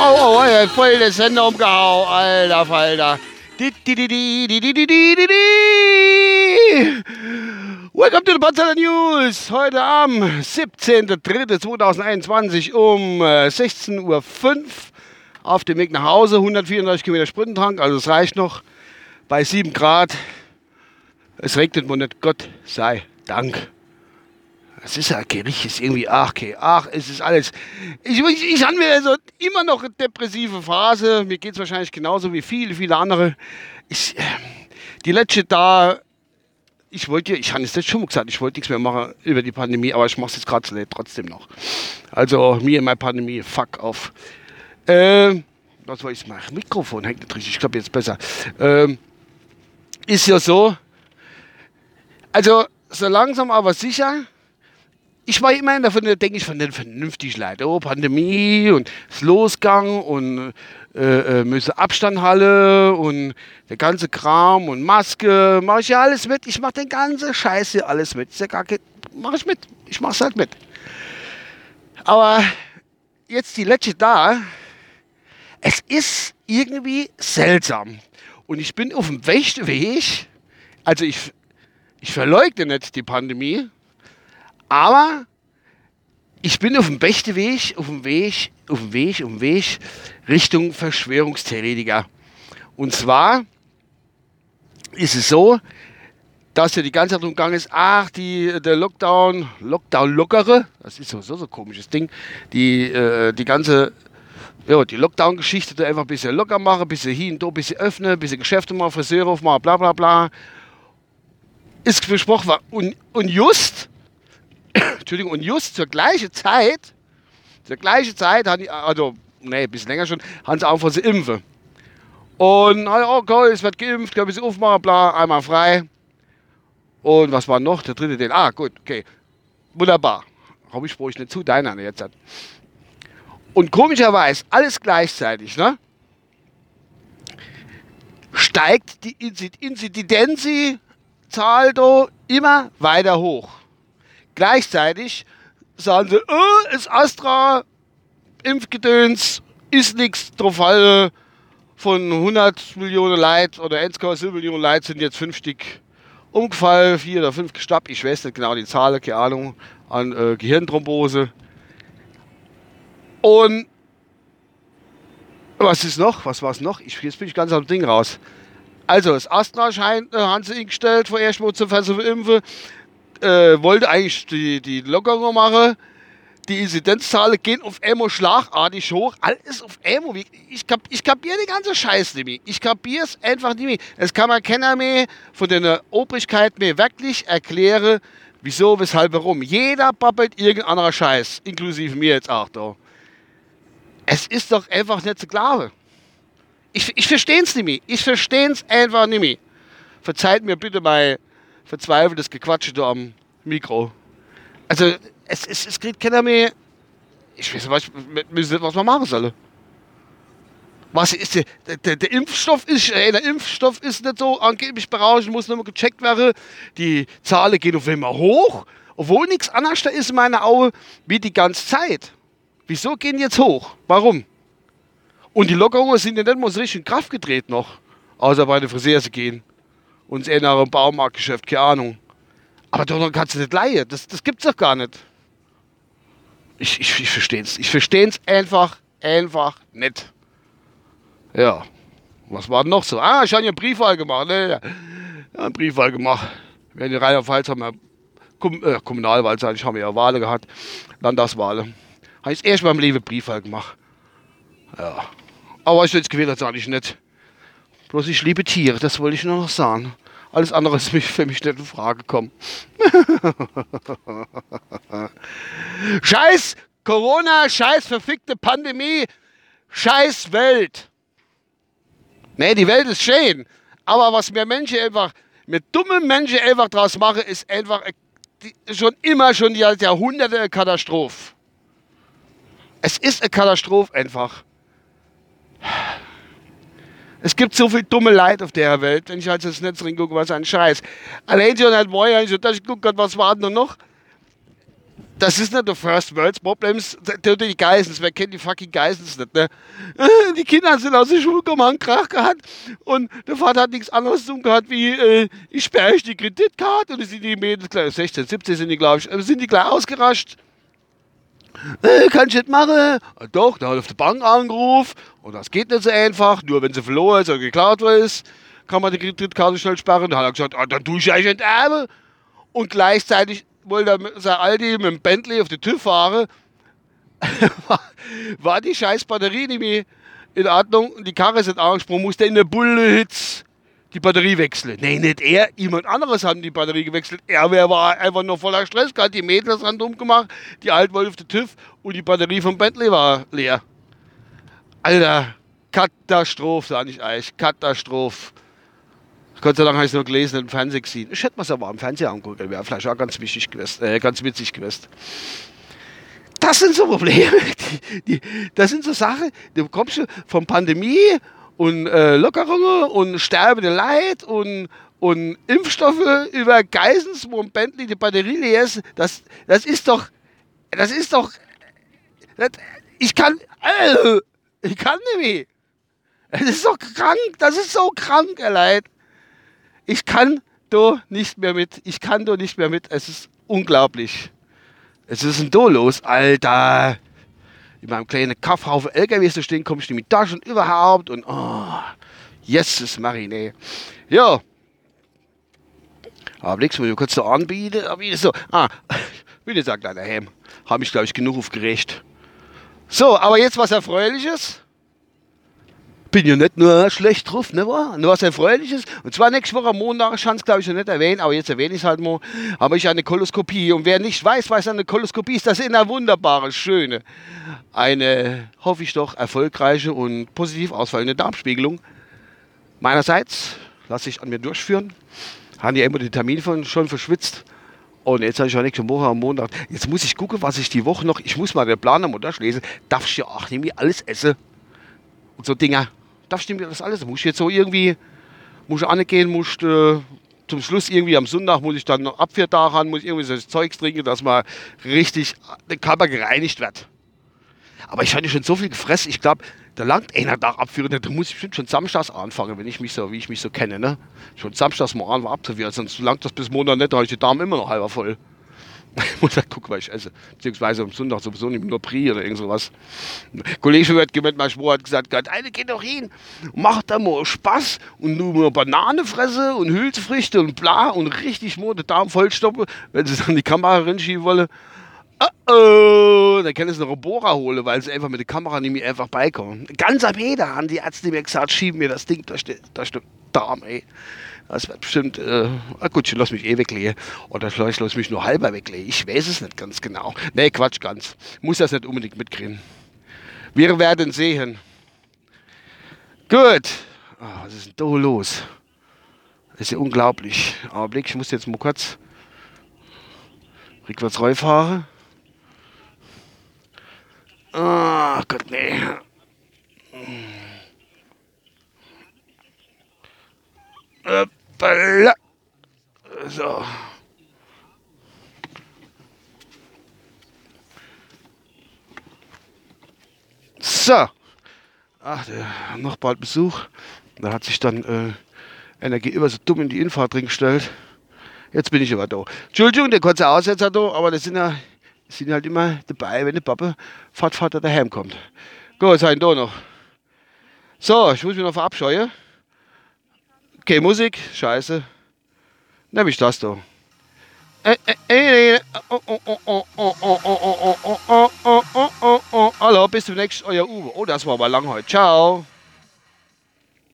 Oh, oh, voll der Sender umgehauen, alter Falter. Welcome to the Potsdamer News. Heute am 17.03.2021 um 16.05 Uhr auf dem Weg nach Hause. 134 Kilometer Sprintentank, also es reicht noch bei 7 Grad. Es regnet wohl nicht, Gott sei Dank. Es ist ja Gericht, ist irgendwie, ach, okay, ach, es ist alles. Ich, ich, ich habe mir also immer noch eine depressive Phase. Mir geht es wahrscheinlich genauso wie viele, viele andere. Ich, äh, die letzte da, ich wollte, ich habe es jetzt schon mal gesagt, ich wollte nichts mehr machen über die Pandemie, aber ich mache es jetzt gerade trotzdem noch. Also, mir in meiner Pandemie, fuck off. Äh, was war ich? Mein Mikrofon hängt nicht richtig, ich glaube jetzt besser. Ähm, ist ja so, also so langsam aber sicher ich war immer davon, da denke ich von den vernünftigen Leuten. Oh, Pandemie und das Losgang und äh, äh, müsse Abstand halle und der ganze Kram und Maske. Mache ich ja alles mit. Ich mache den ganzen Scheiß hier alles mit. Ist ja gar kein, mach ich mit. Ich mach's halt mit. Aber jetzt die letzte da. Es ist irgendwie seltsam. Und ich bin auf dem Weg. Also ich, ich verleugne nicht die Pandemie. Aber ich bin auf dem besten Weg, auf dem Weg, auf dem Weg, auf dem Weg Richtung Verschwörungstheoretiker. Und zwar ist es so, dass ja die ganze Zeit umgegangen ist, ach, die, der Lockdown, Lockdown-Lockere, das ist so, so, ein komisches Ding, die, äh, die ganze, ja, die Lockdown-Geschichte da einfach ein bisschen locker machen, ein bisschen hin und da, ein bisschen öffnen, ein bisschen Geschäfte machen, Friseure aufmachen, bla bla bla. Ist versprochen war. Und, und just Entschuldigung, und just zur gleichen Zeit, zur gleichen Zeit, haben die, also, nee, ein bisschen länger schon, haben sie angefangen zu impfen. Und, okay, es wird geimpft, können wir sie aufmachen, bla, einmal frei. Und was war noch? Der dritte, den, ah, gut, okay. Wunderbar. Habe ich brauche ich nicht zu, deiner jetzt. Und komischerweise, alles gleichzeitig, ne? Steigt die Inzidenzzahl immer weiter hoch. Gleichzeitig sagen sie, oh, ist Astra, Impfgedöns, ist nichts Fall. Von 100 Millionen Leid oder 1,7 Millionen Leid sind jetzt 5 Stück umgefallen, 4 oder 5 gestappt. Ich weiß nicht genau die Zahl, keine Ahnung, an äh, Gehirnthrombose. Und was ist noch? Was war es noch? Ich, jetzt bin ich ganz am Ding raus. Also, das Astra scheint, äh, haben sie eingestellt, vorerst mal zu verimpfen äh, wollte eigentlich die, die Lockerung machen. Die Inzidenzzahlen gehen auf einmal schlagartig hoch. Alles auf einmal. Ich, kap, ich kapiere die ganze Scheiße nicht mehr. Ich kapiere es einfach nicht mehr. Es kann man keiner mehr von der Obrigkeit mehr wirklich erklären, wieso, weshalb, warum. Jeder babbelt irgendein anderer Scheiß, inklusive mir jetzt auch da. Es ist doch einfach nicht zu glauben. Ich, ich verstehe es nicht mehr. Ich verstehe es einfach nicht mehr. Verzeiht mir bitte mal verzweifeltes Gequatsche da am Mikro. Also, es, es, es kriegt keiner mehr. Ich weiß nicht, was man machen soll. Was ist der, der, der Impfstoff ist, äh, der Impfstoff ist nicht so angeblich berauschend, muss nochmal gecheckt werden. Die Zahlen gehen auf einmal hoch, obwohl nichts anderes da ist in meiner Augen wie die ganze Zeit. Wieso gehen die jetzt hoch? Warum? Und die Lockerungen sind ja nicht mal so richtig in Kraft gedreht noch, außer bei den Friseure gehen uns in einem Baumarktgeschäft, keine Ahnung. Aber doch kannst du nicht leihen. Das, das gibt's doch gar nicht. Ich, ich, ich verstehe es. Ich verstehe es einfach, einfach nicht. Ja. Was war denn noch so? Ah, ich habe einen Briefwahl gemacht. Ne? Ja, einen Briefwahl gemacht. Wir in Rheinland-Pfalz haben wir Kom äh, Kommunalwahl, ich habe ja Wahlen gehabt. Landtagswahlen. Habe ich erst mal im Leben Briefwahl gemacht. Ja. Aber ich jetzt gewählt, sage ich nicht. Bloß ich liebe Tiere, das wollte ich nur noch sagen. Alles andere ist für mich nicht in Frage gekommen. scheiß Corona, scheiß verfickte Pandemie, scheiß Welt. Nee, die Welt ist schön. Aber was mir Menschen einfach, mit dummen Menschen einfach draus machen, ist einfach schon immer, schon die Jahrhunderte eine Katastrophe. Es ist eine Katastrophe einfach. Es gibt so viel dumme Leid auf der Welt, wenn ich halt ins Netz gucke, was ein Scheiß. Allein schon halt vorher, ich dachte, ich gucke was war denn noch? Das ist nicht der First World Problems, die Geissens. Wer kennt die fucking Geissens nicht, ne? Die Kinder sind aus der Schule gekommen, haben Krach gehabt und der Vater hat nichts anderes zu tun gehabt, wie äh, ich sperre euch die Kreditkarte und dann sind die Mädels, 16, 17 sind die, glaube ich, äh, sind die gleich ausgerascht. Äh, kann ich nicht machen. Doch, der hat auf der Bank angerufen und das geht nicht so einfach. Nur wenn sie verloren ist oder geklaut ist, kann man die Kreditkarte schnell sperren. Dann hat er gesagt, ah, dann tue ich euch enterben. Und gleichzeitig wollte er sein Aldi mit dem Bentley auf den TÜV fahren. war, die scheiß Batterie nicht mehr in Ordnung und die Karre ist nicht angesprungen, musste in der Bullehitz die Batterie wechseln. Nee, nicht er, jemand anderes hat die Batterie gewechselt. Er war einfach nur voller Stress, gerade die Mädels haben gemacht, die Alt auf den TÜV und die Batterie vom Bentley war leer. Alter, Katastrophe, sag ich eigentlich, Katastrophe. Gott sei Dank habe ich es nur gelesen und im Fernsehen gesehen. Ich hätte mir es aber am Fernseher angucken, wäre vielleicht auch ganz wichtig gewesen, äh, ganz witzig gewesen. Das sind so Probleme, die, die, das sind so Sachen, du kommst von Pandemie und äh, Lockerungen und sterbende Leid und, und Impfstoffe über Geissens, wo ein Bentley die Batterie leer. Das, das ist doch, das ist doch, das, ich kann, äh, ich kann nicht mehr. Das ist so krank, das ist so krank, Leid. Ich kann da nicht mehr mit. Ich kann da nicht mehr mit. Es ist unglaublich. Es ist ein Do los, Alter. In meinem kleinen Kaufhaufen LKWs zu stehen, komme ich nicht mit da schon überhaupt und oh, Jesus Marine. Ja. Aber nichts, muss ich kurz so anbieten. Aber ich so, ah, wie gesagt, kleiner Helm. Habe ich, glaube ich, genug aufgeregt. So, aber jetzt was Erfreuliches bin ja nicht nur schlecht drauf, ne? Nur was Erfreuliches. Und zwar nächste Woche am Montag, ich es glaube ich noch nicht erwähnen, aber jetzt erwähne ich es halt mal, habe ich eine Koloskopie. Und wer nicht weiß, was eine Koloskopie ist, das ist eine wunderbare, schöne, eine, hoffe ich doch, erfolgreiche und positiv ausfallende Darmspiegelung. Meinerseits lasse ich an mir durchführen. Haben die immer den Termin von, schon verschwitzt. Und jetzt habe ich ja nächste Woche am Montag. Jetzt muss ich gucken, was ich die Woche noch. Ich muss mal den Plan am Montag lesen. Darf ich ja auch nämlich alles essen? Und so Dinger da stimmt das alles. Muss ich jetzt so irgendwie, muss ich angehen, muss äh, zum Schluss irgendwie am Sonntag muss ich dann noch Abwehrtag haben, muss ich irgendwie so Zeugs trinken, dass mal richtig der Körper gereinigt wird. Aber ich hatte schon so viel gefressen, ich glaube, da langt einer Tag abführen, da muss ich bestimmt schon samstags anfangen, wenn ich mich so, wie ich mich so kenne, ne? Schon samstags mal an abzuführen, sonst langt das bis Montag nicht, da habe ich die Darm immer noch halber voll. Ich muss halt gucken, was ich esse. Beziehungsweise am Sonntag sowieso nicht nur Pri oder irgend sowas. Ein Kollege wird gemeint, mein Schwur hat gesagt, Gott, eine geht doch hin, macht da mal Spaß und nur Banane fresse und Hülsefrüchte und bla und richtig mal den Darm vollstoppen, wenn sie dann die Kamera rinschieben wollen. Oh oh, dann können sie eine Robora holen, weil sie einfach mit der Kamera nicht mehr einfach beikommen. Ganz am Eder haben die Ärzte mir gesagt, schieben mir das Ding durch den, durch den Darm, ey. Das wird bestimmt, äh, gut, ich lass mich eh weglegen. Oder vielleicht lass mich nur halber weglegen. Ich weiß es nicht ganz genau. Nee, Quatsch, ganz. Muss das nicht unbedingt mitkriegen. Wir werden sehen. Gut. Oh, was ist denn da los? Das ist ja unglaublich. Augenblick, ich muss jetzt mal kurz rückwärts fahren. Ah, oh Gott, nee. Äh, Hoppala. So. So. Ach, der noch bald Besuch. Da hat sich dann äh, Energie immer so dumm in die Infahrt drin gestellt. Jetzt bin ich aber da. Entschuldigung, der kurze Aussetzer da, aber das sind ja sind halt immer dabei, wenn der Papa Fahrtvater daheim kommt. Gut, sein da noch. So, ich muss mich noch verabscheuen. Okay, Musik, scheiße. Nimm ich das da. Hallo, bis zum nächsten Euer Uwe. Oh, das war aber lang heute. Ciao.